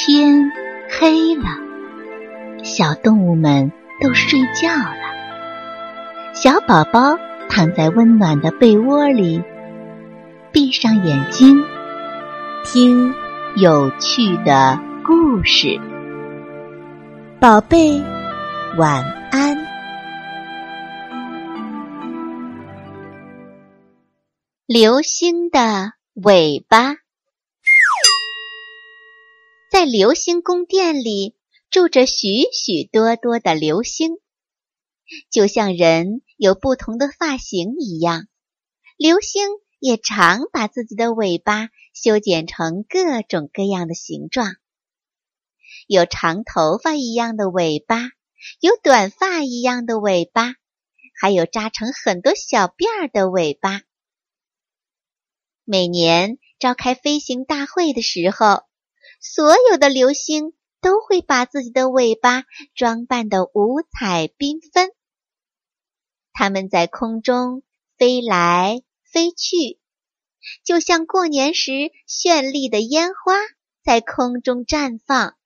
天黑了，小动物们都睡觉了。小宝宝躺在温暖的被窝里，闭上眼睛，听有趣的故事。宝贝，晚安。流星的尾巴。在流星宫殿里住着许许多多的流星，就像人有不同的发型一样，流星也常把自己的尾巴修剪成各种各样的形状。有长头发一样的尾巴，有短发一样的尾巴，还有扎成很多小辫儿的尾巴。每年召开飞行大会的时候。所有的流星都会把自己的尾巴装扮得五彩缤纷，它们在空中飞来飞去，就像过年时绚丽的烟花在空中绽放。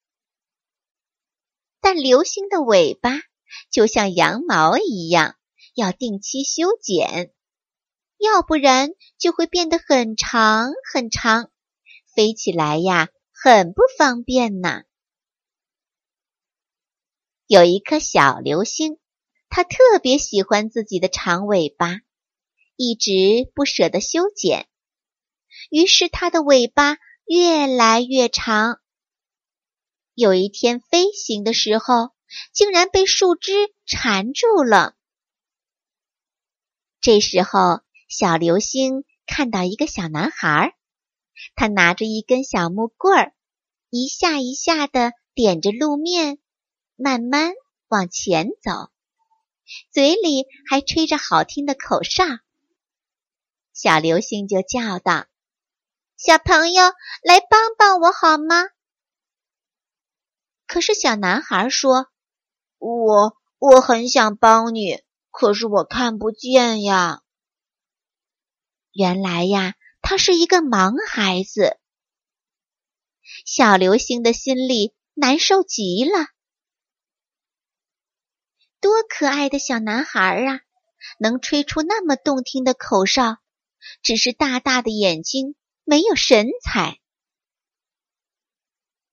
但流星的尾巴就像羊毛一样，要定期修剪，要不然就会变得很长很长，飞起来呀。很不方便呢。有一颗小流星，它特别喜欢自己的长尾巴，一直不舍得修剪，于是它的尾巴越来越长。有一天飞行的时候，竟然被树枝缠住了。这时候，小流星看到一个小男孩儿。他拿着一根小木棍儿，一下一下的点着路面，慢慢往前走，嘴里还吹着好听的口哨。小流星就叫道：“小朋友，来帮帮我好吗？”可是小男孩说：“我我很想帮你，可是我看不见呀。”原来呀。他是一个盲孩子，小流星的心里难受极了。多可爱的小男孩啊，能吹出那么动听的口哨，只是大大的眼睛没有神采。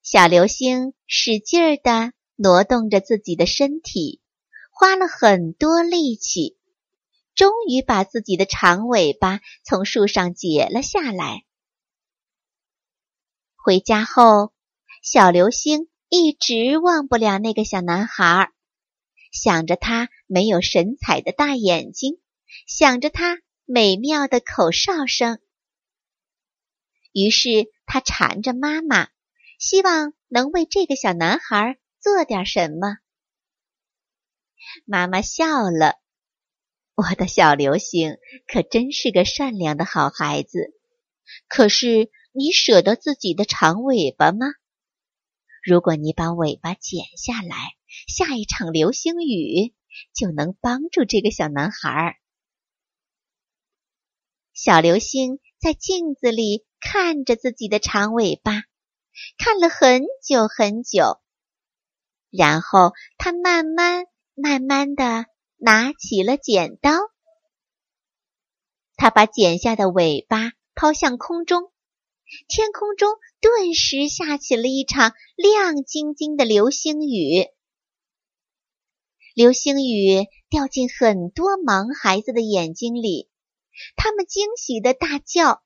小流星使劲儿的挪动着自己的身体，花了很多力气。终于把自己的长尾巴从树上解了下来。回家后，小流星一直忘不了那个小男孩，想着他没有神采的大眼睛，想着他美妙的口哨声。于是他缠着妈妈，希望能为这个小男孩做点什么。妈妈笑了。我的小流星可真是个善良的好孩子，可是你舍得自己的长尾巴吗？如果你把尾巴剪下来，下一场流星雨就能帮助这个小男孩。小流星在镜子里看着自己的长尾巴，看了很久很久，然后他慢慢慢慢的。拿起了剪刀，他把剪下的尾巴抛向空中，天空中顿时下起了一场亮晶晶的流星雨。流星雨掉进很多盲孩子的眼睛里，他们惊喜的大叫：“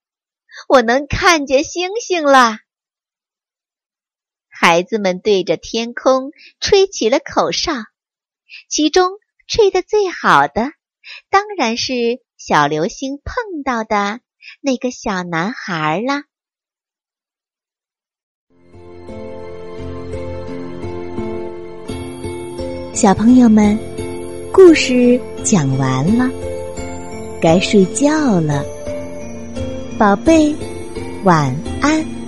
我能看见星星了！”孩子们对着天空吹起了口哨，其中。吹得最好的，当然是小流星碰到的那个小男孩啦。小朋友们，故事讲完了，该睡觉了，宝贝，晚安。